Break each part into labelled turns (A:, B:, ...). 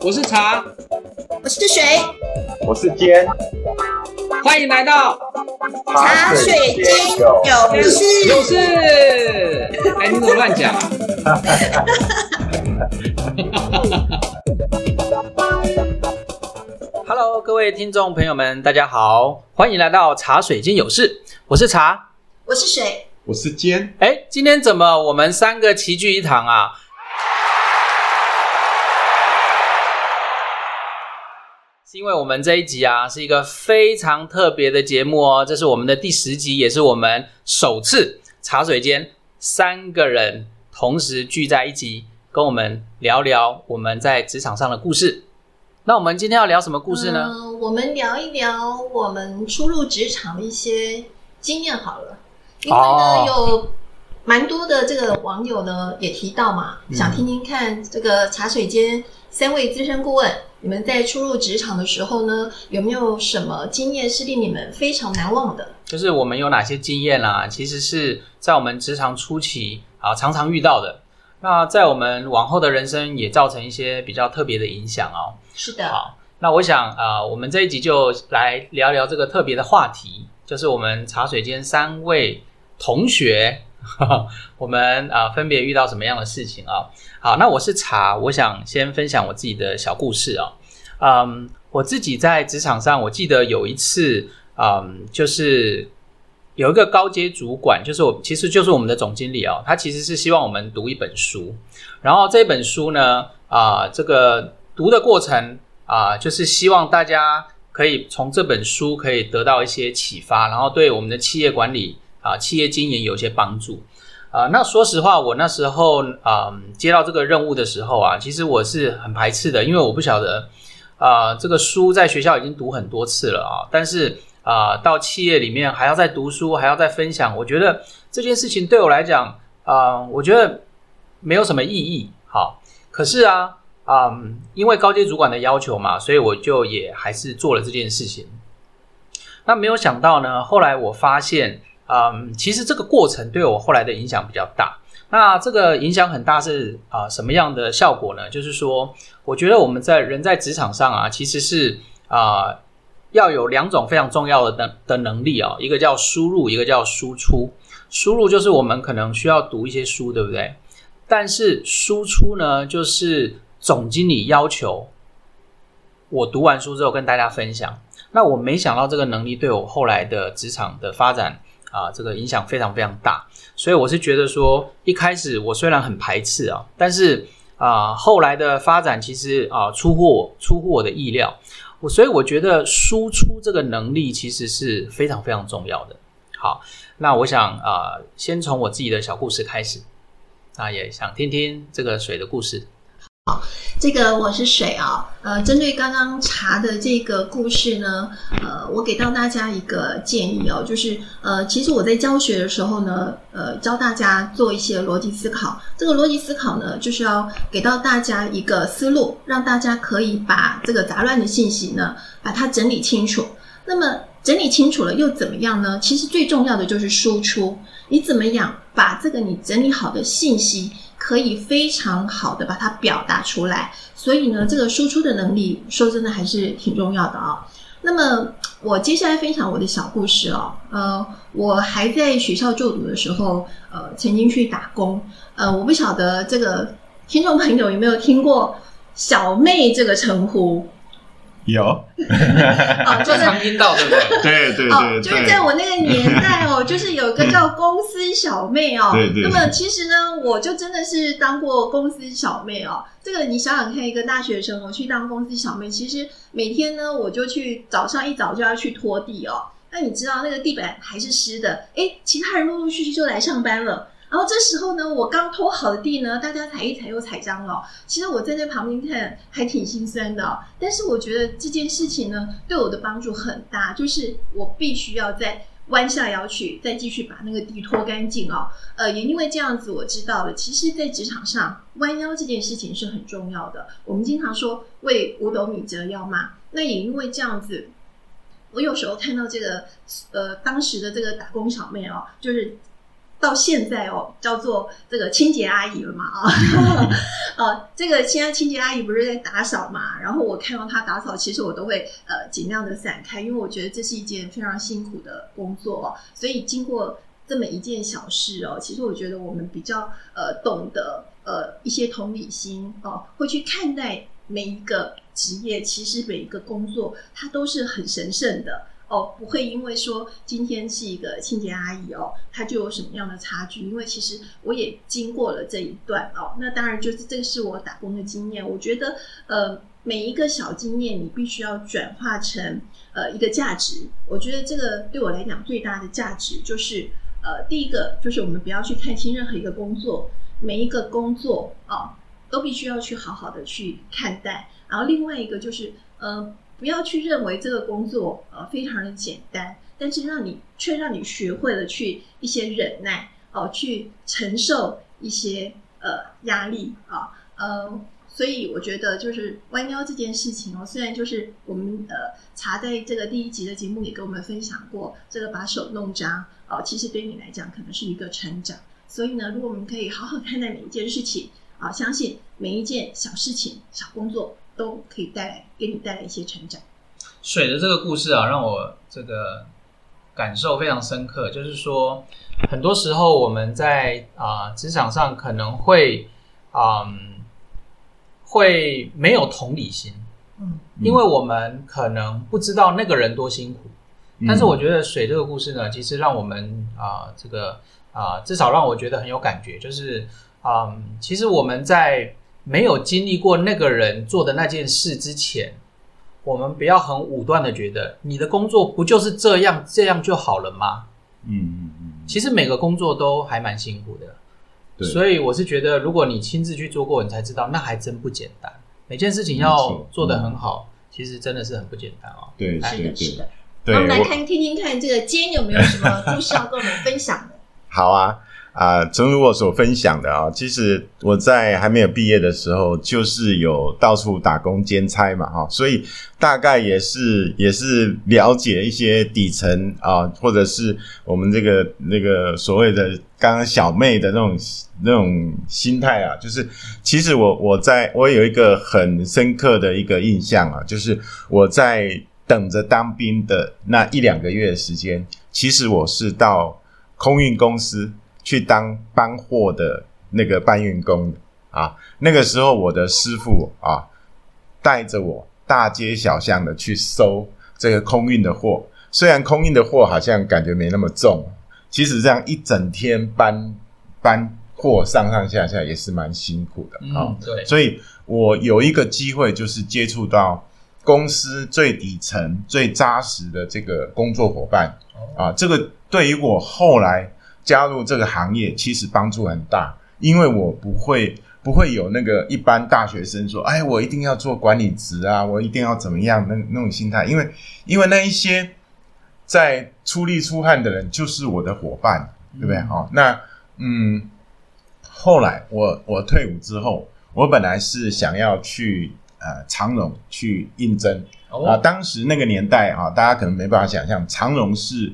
A: 我是茶，
B: 我是水，
C: 我是尖，
A: 欢迎来到
B: 茶水间有事。
A: 有事。哎，你怎么乱讲啊？
D: Hello，各位听众朋友们，大家好，欢迎来到茶水间有事，我是茶。
B: 我是水，
C: 我是尖，
D: 哎，今天怎么我们三个齐聚一堂啊？是因为我们这一集啊是一个非常特别的节目哦，这是我们的第十集，也是我们首次茶水间三个人同时聚在一起，跟我们聊聊我们在职场上的故事。那我们今天要聊什么故事呢？
B: 呃我们聊一聊我们初入职场的一些经验好了，因为呢、
D: 哦
B: 有蛮多的这个网友呢也提到嘛，
D: 嗯
B: 想听听看这个茶水间三位资深顾问，你们在初入职场的时候呢，有没有什么经验是令你们非常难忘的？
D: 就是我们有哪些经验啦、其实是在我们职场初期啊常常遇到的。那在我们往后的人生也造成一些比较特别的影响哦。
B: 是的，
D: 好，那我想啊、呃我们这一集就来聊聊这个特别的话题，就是我们茶水间三位同学，我们啊、分别遇到什么样的事情啊、好，那我是茶，我想先分享我自己的小故事啊、嗯，我自己在职场上，我记得有一次，嗯，就是有一个高阶主管，就是我，其实就是我们的总经理哦，他其实是希望我们读一本书，然后这本书呢，啊、这个读的过程啊、就是希望大家可以从这本书可以得到一些启发，然后对我们的企业管理啊、企业经营有些帮助。啊、那说实话，我那时候啊、接到这个任务的时候啊，其实我是很排斥的，因为我不晓得啊、这个书在学校已经读很多次了啊，但是啊、到企业里面还要再读书，还要再分享，我觉得这件事情对我来讲啊、我觉得没有什么意义。好，可是啊，嗯，因为高阶主管的要求嘛，所以我就也还是做了这件事情。那没有想到呢，后来我发现，嗯，其实这个过程对我后来的影响比较大。那这个影响很大是啊、什么样的效果呢？就是说，我觉得我们在人在职场上啊，其实是啊、要有两种非常重要的能的能力啊、一个叫输入，一个叫输出。输入就是我们可能需要读一些书，对不对？但是输出呢，就是总经理要求我读完书之后跟大家分享。那我没想到这个能力对我后来的职场的发展啊，这个影响非常非常大。所以我是觉得说，一开始我虽然很排斥啊，但是啊，后来的发展其实啊出乎我出乎我的意料。我所以我觉得输出这个能力其实是非常非常重要的。好，那我想啊，先从我自己的小故事开始。那也想听听这个水的故事。
B: 这个我是水啊，呃，针对刚刚查的这个故事呢，呃，我给到大家一个建议哦，就是呃，其实我在教学的时候呢，呃，教大家做一些逻辑思考。这个逻辑思考呢，就是要给到大家一个思路，让大家可以把这个杂乱的信息呢，把它整理清楚。那么整理清楚了又怎么样呢？其实最重要的就是输出，你怎么样把这个你整理好的信息。可以非常好的把它表达出来，所以呢，这个输出的能力，说真的还是挺重要的啊、那么，我接下来分享我的小故事哦。呃，我还在学校就读的时候，呃，曾经去打工。呃，我不晓得这个听众朋友有没有听过“小妹”这个称呼
C: 有，
B: 哦？就是
D: 常听到，对不对？
C: 对对
B: 就是在我那个年代哦，就是有个叫公司小妹哦。
C: 对对
B: 那么其实呢，我就真的是当过公司小妹哦。这个你想想看，一个大学生哦，去当公司小妹，其实每天呢，我就去早上一早就要去拖地哦。那你知道那个地板还是湿的，哎，其他人陆陆续续就来上班了。然后这时候呢，我刚拖好的地呢，大家踩一踩又踩脏了。其实我站在旁边看还挺心酸的、但是我觉得这件事情呢，对我的帮助很大，就是我必须要再弯下腰去，再继续把那个地拖干净哦。呃，也因为这样子，我知道了，其实，在职场上弯腰这件事情是很重要的。我们经常说为五斗米折腰嘛，那也因为这样子。我有时候看到这个，呃，当时的这个打工小妹哦，就是到现在哦，叫做这个清洁阿姨了嘛啊，呃，这个现在清洁阿姨不是在打扫嘛，然后我看到她打扫，其实我都会呃尽量的散开，因为我觉得这是一件非常辛苦的工作哦，所以经过这么一件小事哦，其实我觉得我们比较呃懂得呃一些同理心哦，会去看待每一个职业，其实每一个工作它都是很神圣的。哦，不会因为说今天是一个清洁阿姨哦，她就有什么样的差距？因为其实我也经过了这一段哦，那当然就是这个是我打工的经验。我觉得呃，每一个小经验你必须要转化成呃一个价值。我觉得这个对我来讲最大的价值就是呃，第一个就是我们不要去看清任何一个工作，每一个工作啊都必须要去好好的去看待。然后另外一个就是呃。不要去认为这个工作呃非常的简单，但是让你却让你学会了去一些忍耐哦，去承受一些呃压力啊呃，所以我觉得就是弯腰这件事情哦，虽然就是我们呃查在这个第一集的节目也跟我们分享过，这个把手弄脏哦，其实对你来讲可能是一个成长。所以呢，如果我们可以好好看待每一件事情啊，相信每一件小事情、小工作。都可以带来给你带来一些成长。
D: 水的这个故事啊，让我这个感受非常深刻。就是说，很多时候我们在啊职场上可能会嗯会没有同理心，嗯，因为我们可能不知道那个人多辛苦。但是我觉得水这个故事呢，其实让我们啊这个啊至少让我觉得很有感觉。就是嗯，其实我们在。没有经历过那个人做的那件事之前，我们不要很武断的觉得你的工作不就是这样这样就好了吗？嗯嗯嗯。其实每个工作都还蛮辛苦的，所以我是觉得，如果你亲自去做过，你才知道那还真不简单。每件事情要做得很好，其实真的是很不简单哦。
C: 对，
B: 是的，是的。
C: 那
B: 我们来看听听看，这个坚有没有什么故事要跟我们分享的？
C: 好啊。啊，正如我所分享的啊，其实我在还没有毕业的时候，就是有到处打工兼差嘛，哈，所以大概也是也是了解一些底层啊，或者是我们这个那个所谓的刚刚小妹的那种那种心态啊，就是其实我我在我有一个很深刻的一个印象啊，就是我在等着当兵的那一两个月的时间，其实我是到空运公司。去当搬货的那个搬运工啊，那个时候我的师傅啊，带着我大街小巷的去收这个空运的货。虽然空运的货好像感觉没那么重，其实这样一整天搬搬货上上下下也是蛮辛苦的啊。
D: 对，
C: 所以我有一个机会就是接触到公司最底层、最扎实的这个工作伙伴啊，这个对于我后来。加入这个行业其实帮助很大，因为我不会不会有那个一般大学生说，哎，我一定要做管理职啊，我一定要怎么样那那种心态，因为因为那一些在出力出汗的人就是我的伙伴，对不对？好，那嗯，后来我我退伍之后，我本来是想要去呃长荣去应征啊，当时那个年代啊，大家可能没办法想象，长荣是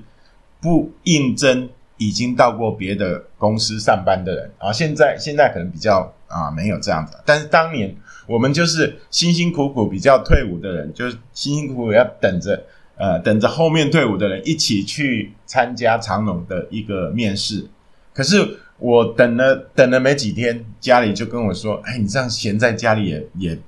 C: 不应征。已经到过别的公司上班的人啊，现在现在可能比较啊没有这样子，但是当年我们就是辛辛苦苦比较退伍的人，就是辛辛苦苦要等着呃等着后面退伍的人一起去参加长隆的一个面试。可是我等了等了没几天，家里就跟我说：“哎，你这样闲在家里也也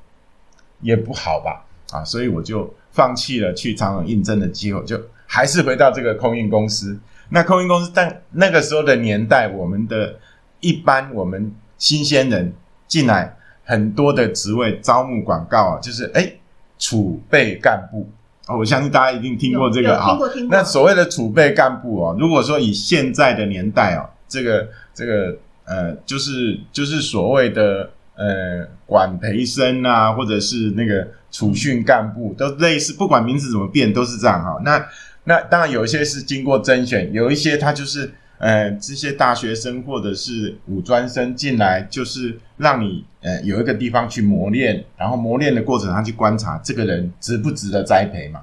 C: 也不好吧？”啊，所以我就放弃了去长隆应征的机会，就还是回到这个空运公司。那空运公司，但那个时候的年代，我们的一般我们新鲜人进来很多的职位招募广告啊，就是哎储备干部哦，我相信大家一定听过这个啊。那所谓的储备干部哦，如果说以现在的年代哦，这个这个呃，就是就是所谓的呃管培生啊，或者是那个储训干部，都类似，不管名字怎么变，都是这样哈。那那当然有一些是经过甄选，有一些他就是呃这些大学生或者是五专生进来，就是让你呃有一个地方去磨练，然后磨练的过程上去观察这个人值不值得栽培嘛。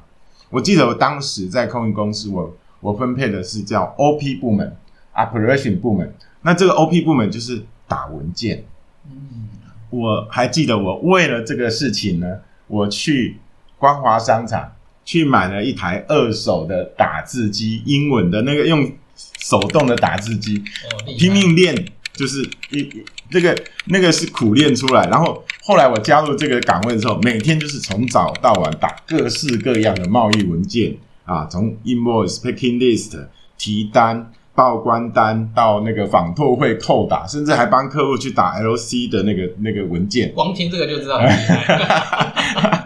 C: 我记得我当时在空运公司，我我分配的是叫 OP 部门 operation 部门。那这个 OP 部门就是打文件。
D: 嗯，
C: 我还记得，我为了这个事情呢，我去光华商场去买了一台二手的打字机，英文的那个用手动的打字机，
D: 哦，
C: 拼命练，就是一一这个那个是苦练出来。然后后来我加入这个岗位之后，每天就是从早到晚打各式各样的贸易文件啊，从 invoice、packing list、提单、报关单到那个访拓会扣打，甚至还帮客户去打 LC 的那个那个文件。
D: 光听这个就知道很厉害。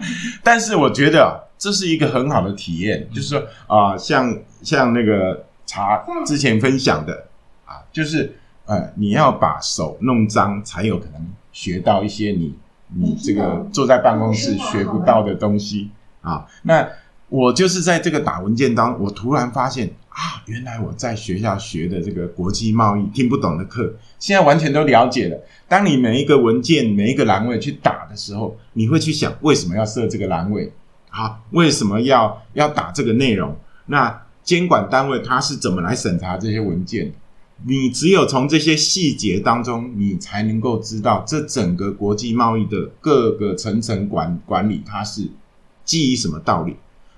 C: 但是我觉得啊这是一个很好的体验，就是说啊、像像那个茶之前分享的啊，就是呃，你要把手弄脏，才有可能学到一些你你这个坐在办公室学不到的东西啊。那我就是在这个打文件当中，我突然发现啊，原来我在学校学的这个国际贸易听不懂的课，现在完全都了解了。当你每一个文件、每一个栏位去打的时候，你会去想为什么要设这个栏位？好，为什么要要打这个内容？那监管单位它是怎么来审查这些文件？你只有从这些细节当中，你才能够知道这整个国际贸易的各个层层管管理，它是基于什么道理。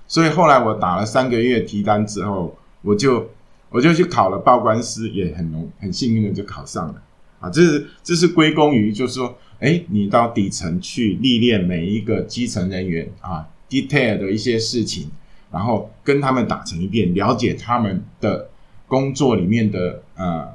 C: 所以后来我打了三个月提单之后，我就我就去考了报关师，也很容很幸运的就考上了。啊，这是这是归功于就是说，哎，你到底层去历练每一个基层人员啊，detail 的一些事情，然后跟他们打成一片，了解他们的工作里面的呃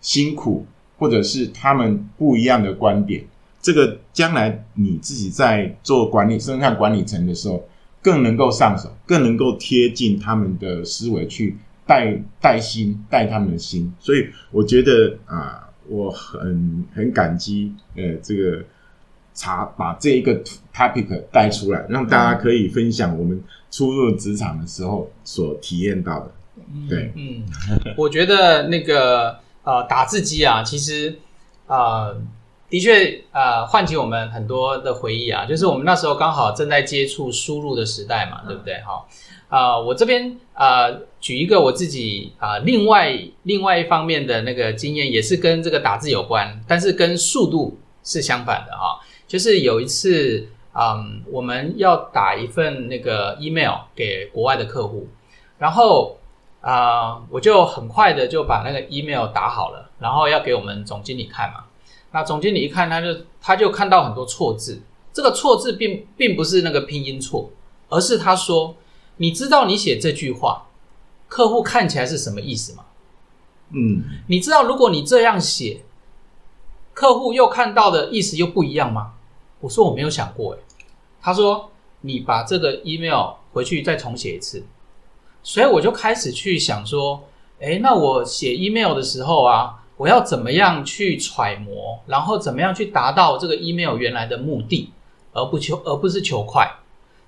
C: 辛苦，或者是他们不一样的观点。这个将来你自己在做管理生产管理层的时候，更能够上手，更能够贴近他们的思维去带带心，带他们的心。所以我觉得啊、我很很感激呃这个查把这一个 topic 带出来，让大家可以分享我们初入职场的时候所体验到的。对，
D: 嗯，我觉得那个呃打字机啊，其实呃的确呃唤起我们很多的回忆啊，就是我们那时候刚好正在接触输入的时代嘛，对不对？哈、啊、我这边呃举一个我自己啊、另外另外一方面的那个经验，也是跟这个打字有关，但是跟速度是相反的哈、就是有一次，嗯，我们要打一份那个 email 给国外的客户，然后啊、我就很快的就把那个 email 打好了，然后要给我们总经理看嘛。那总经理一看，他就他就看到很多错字，这个错字并并不是那个拼音错，而是他说：“你知道你写这句话，客户看起来是什么意思吗？
C: 嗯
D: 你知道如果你这样写，客户又看到的意思又不一样吗？”我说：“我没有想过。”诶，他说：“你把这个 email 回去再重写一次。”所以我就开始去想说，诶，那我写 email 的时候啊，我要怎么样去揣摩，然后怎么样去达到这个 email 原来的目的，而不求而不是求快。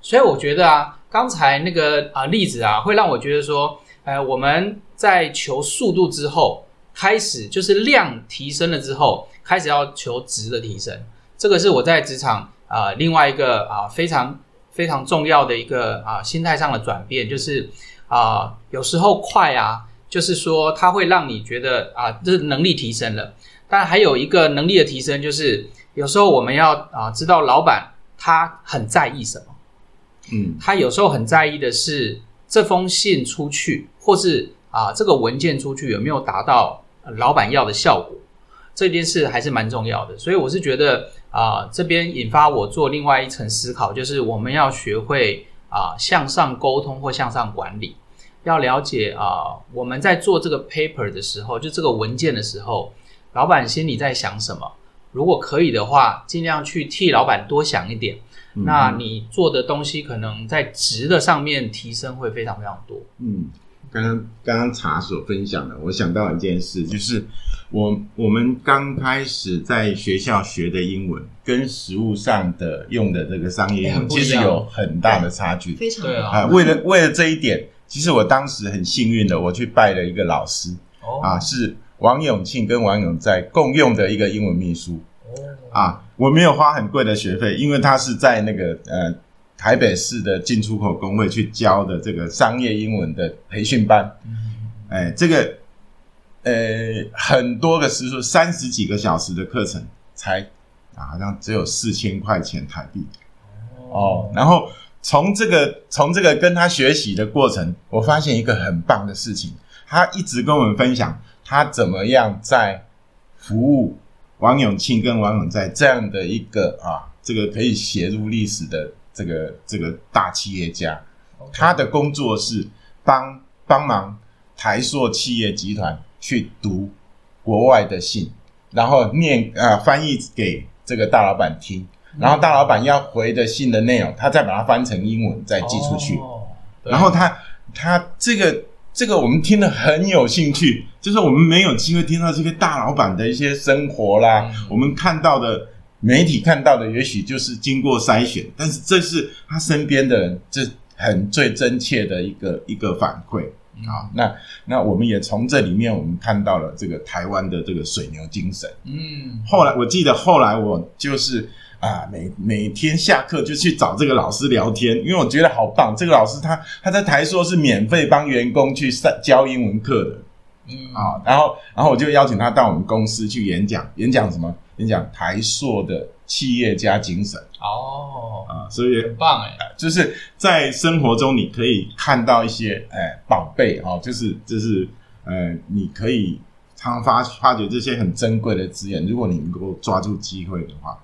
D: 所以我觉得啊，刚才那个啊例子啊，会让我觉得说，呃，我们在求速度之后，开始就是量提升了之后，开始要求值的提升。这个是我在职场啊、另外一个啊非常非常重要的一个啊心态上的转变，就是啊有时候快啊，就是说它会让你觉得啊这能力提升了，但还有一个能力的提升，就是有时候我们要啊知道老板他很在意什么。
C: 嗯
D: 他有时候很在意的是这封信出去，或是啊这个文件出去有没有达到老板要的效果，这件事还是蛮重要的。所以我是觉得啊这边引发我做另外一层思考，就是我们要学会啊向上沟通或向上管理，要了解啊我们在做这个 paper 的时候，就这个文件的时候，老板心里在想什么。如果可以的话，尽量去替老板多想一点。
C: 嗯
D: 那你做的东西可能在值的上面提升会非常非常多。
C: 嗯，刚刚刚刚茶所分享的，我想到一件事，就是我我们刚开始在学校学的英文，跟实务上的用的这个商业英文，其实有很大的差距。
B: 非常
D: 对啊。
C: 啊，为了为了这一点，其实我当时很幸运的，我去拜了一个老师。
D: 哦。
C: 啊，是王永庆跟王永在共用的一个英文秘书。
D: 哦。
C: 啊，我没有花很贵的学费，因为他是在那个呃台北市的进出口工会去教的这个商业英文的培训班。
D: 嗯
C: 哎，这个呃很多个时数，三十几个小时的课程，才啊好像只有四千块钱台币哦。然后从这个从这个跟他学习的过程，我发现一个很棒的事情，他一直跟我们分享他怎么样在服务王永庆跟王永在这样的一个啊，这个可以写入历史的这个这个大企业家。他的工作是帮帮忙台塑企业集团去读国外的信，然后念啊、翻译给这个大老板听，然后大老板要回的信的内容，他再把它翻成英文再寄出去。
D: 哦
C: 然后他他这个这个我们听得很有兴趣，就是我们没有机会听到这个大老板的一些生活啦，
D: 嗯
C: 我们看到的媒体看到的也许就是经过筛选，但是这是他身边的人，这很最真切的一个一个反馈。好，那那我们也从这里面，我们看到了这个台湾的这个水牛精神。
D: 嗯，
C: 后来我记得后来我就是啊，每每天下课就去找这个老师聊天，因为我觉得好棒。这个老师他他在台硕是免费帮员工去上教英文课的
D: 嗯。
C: 啊，然后然后我就邀请他到我们公司去演讲，演讲什么？演讲台硕的企业家精神。
D: 哦，
C: 啊，所以
D: 很棒哎，
C: 就是在生活中你可以看到一些哎宝贝哦，就是就是呃，你可以常常发发掘这些很珍贵的资源，如果你能够抓住机会的话，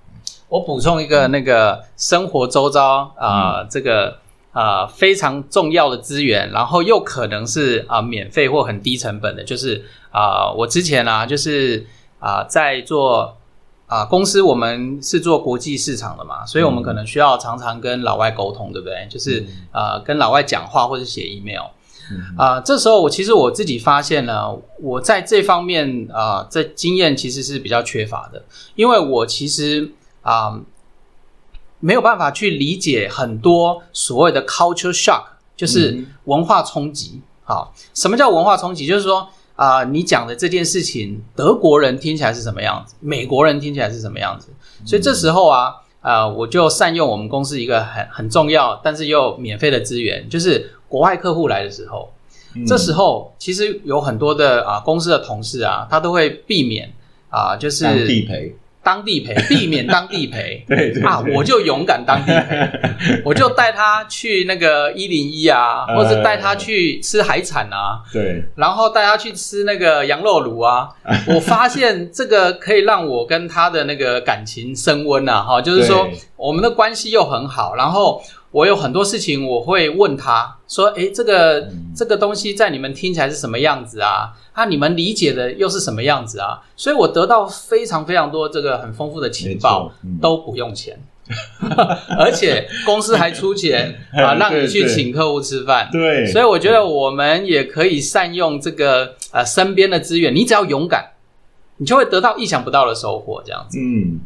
D: 我补充一个那个生活周遭啊、呃这个啊、呃非常重要的资源，然后又可能是啊、免费或很低成本的，就是啊、我之前啊就是啊、在做啊、公司，我们是做国际市场的嘛，所以我们可能需要常常跟老外沟通，对不对？就是啊、跟老外讲话或者写 email。
C: 嗯
D: 啊、这时候我其实我自己发现呢，我在这方面啊、这经验其实是比较缺乏的，因为我其实啊、没有办法去理解很多所谓的 culture shock，就是
C: 嗯
D: 文化冲击。好，什么叫文化冲击？就是说啊、你讲的这件事情，德国人听起来是什么样子，美国人听起来是什么样子，所以这时候啊。呃，我就善用我们公司一个很很重要，但是又免费的资源，就是国外客户来的时候，
C: 嗯
D: 这时候其实有很多的啊、公司的同事啊，他都会避免啊、就是
C: 地陪，
D: 当地陪，避免当地陪。
C: 对对
D: 啊，我就勇敢当地陪，我就带他去那个一零一啊，
C: 呃。
D: 或者带他去吃海产啊，
C: 对，
D: 然后带他去吃那个羊肉炉啊。我发现这个可以让我跟他的那个感情升温啊，哈，就是说我们的关系又很好，然后我有很多事情我会问他说，诶，这个、
C: 嗯
D: 这个东西在你们听起来是什么样子啊？啊，你们理解的又是什么样子啊？所以我得到非常非常多这个很丰富的情报，
C: 嗯
D: 都不用钱。而且公司还出钱 啊，让你去请客户吃饭。
C: 对，
D: 所以我觉得我们也可以善用这个呃身边的资源，你只要勇敢，你就会得到意想不到的收获。这样子，
C: 嗯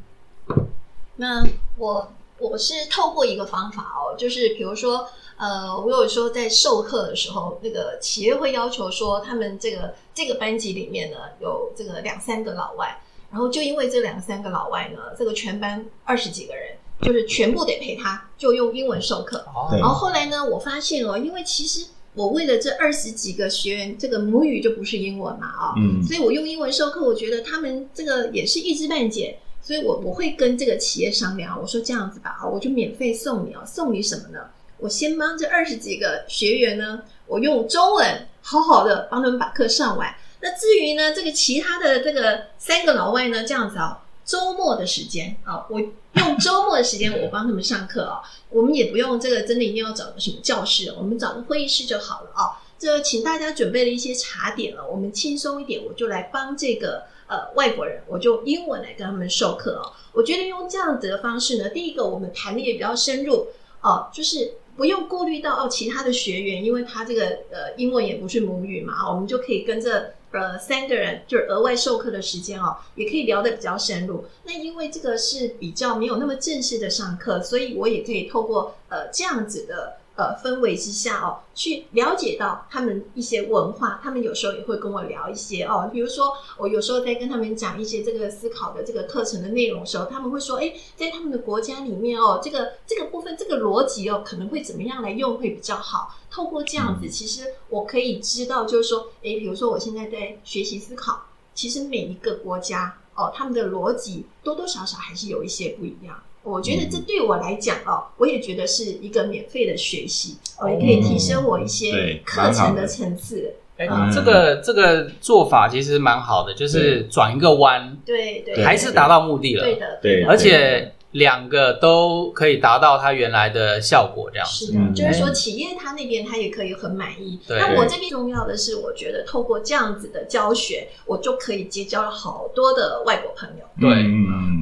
B: 那我我是透过一个方法哦，就是比如说，呃，我有时候在授课的时候，那个企业会要求说，他们这个这个班级里面呢有这个两三个老外，然后就因为这两三个老外呢，这个全班二十几个人，就是全部得陪他，就用英文授课。
C: 对。
B: 然后后来呢，我发现哦，因为其实我为了这二十几个学员，这个母语就不是英文嘛啊、
C: 嗯。
B: 所以我用英文授课，我觉得他们这个也是一知半解，所以我我会跟这个企业商量，我说这样子吧，啊，我就免费送你啊，送你什么呢？我先帮这二十几个学员呢，我用中文好好的帮他们把课上完。那至于呢，这个其他的这个三个老外呢，这样子啊，周末的时间啊，我用周末的时间 我帮他们上课啊，我们也不用这个真的一定要找个什么教室，我们找个会议室就好了啊。这请大家准备了一些茶点了，我们轻松一点，我就来帮这个呃外国人，我就英文来跟他们授课哦。我觉得用这样子的方式呢，第一个我们谈的也比较深入哦、就是不用顾虑到哦其他的学员，因为他这个呃英文也不是母语嘛，我们就可以跟着呃三个人就是额外授课的时间哦，也可以聊得比较深入。那因为这个是比较没有那么正式的上课，所以我也可以透过呃这样子的。呃氛围之下哦，去了解到他们一些文化，他们有时候也会跟我聊一些哦，比如说我有时候在跟他们讲一些这个思考的这个课程的内容的时候，他们会说，哎，在他们的国家里面哦，这个这个部分这个逻辑哦，可能会怎么样来用会比较好。透过这样子，其实我可以知道，就是说，哎，比如说我现在在学习思考，其实每一个国家哦，他们的逻辑多多少少还是有一些不一样。我觉得这对我来讲哦，我也觉得是一个免费的学习，哦，也可以提升我一些课程的层次。
D: 哎，这个这个做法其实蛮好的，就是转一个弯，
B: 对对，
D: 还是达到目的了。
B: 对的，
C: 对，
D: 而且。两个都可以达到它原来的效果，这样子。
B: 是的，就是说企业它那边它也可以很满意。那我这边重要的是，我觉得透过这样子的教学，我就可以结交了好多的外国朋友。
D: 对，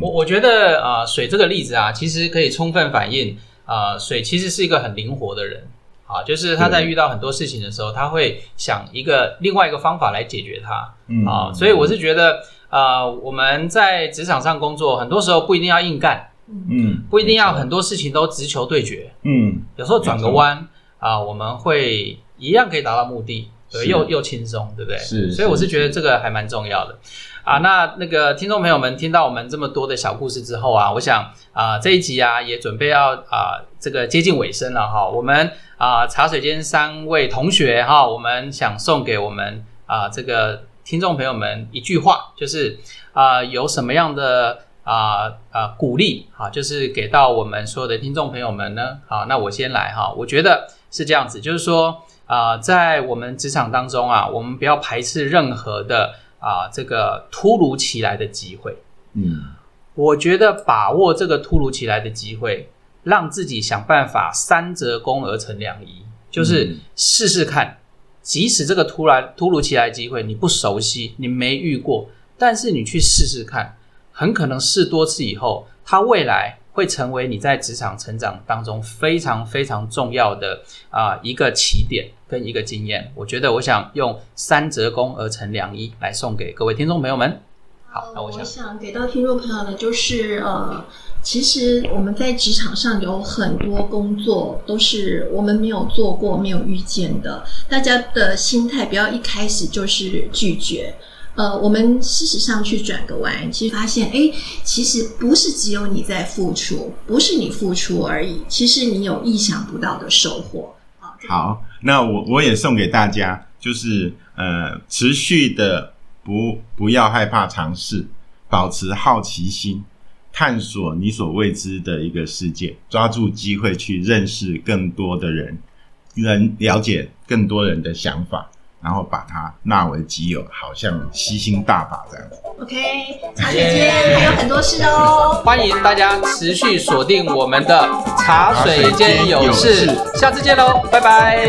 D: 我我觉得啊，水这个例子啊，其实可以充分反映啊，水其实是一个很灵活的人啊，就是他在遇到很多事情的时候，他会想一个另外一个方法来解决它。啊，所以我是觉得啊，我们在职场上工作，很多时候不一定要硬干。嗯，不一定要很多事情都直球对决。嗯，有时候转个弯啊，我们会一样可以达到目的，对，又又轻松，对不对？
C: 是，
D: 所以我是觉得这个还蛮重要的啊。那那个听众朋友们听到我们这么多的小故事之后啊，我想啊这一集啊也准备要啊这个接近尾声了哈。我们啊茶水间三位同学哈，我们想送给我们啊这个听众朋友们一句话，就是啊有什么样的。啊啊，鼓励哈，就是给到我们所有的听众朋友们呢。好，那我先来哈。我觉得是这样子，就是说啊，在我们职场当中啊，我们不要排斥任何的啊这个突如其来的机会。嗯，我觉得把握这个突如其来的机会，让自己想办法三折肱而成良医，就是试试看，即使这个突然突如其来机会你不熟悉，你没遇过，但是你去试试看。很可能试多次以后，它未来会成为你在职场成长当中非常非常重要的啊一个起点跟一个经验。我觉得，我想用三折肱而成良医来送给各位听众朋友们。好，那我想，
B: 我想给到听众朋友的，就是呃，其实我们在职场上有很多工作都是我们没有做过、没有遇见的。大家的心态不要一开始就是拒绝。呃，我们事实上去转个弯，其实发现，哎，其实不是只有你在付出，不是你付出而已，其实你有意想不到的收获。
C: 好，那我我也送给大家，就是呃，持续的不不要害怕尝试，保持好奇心，探索你所未知的一个世界，抓住机会去认识更多的人，能了解更多人的想法。然后把它纳为己有，好像吸星大法这样子。
B: OK，茶水间还有很多事哦，
D: 欢迎大家持续锁定我们的茶水间有事，下次见喽，拜拜。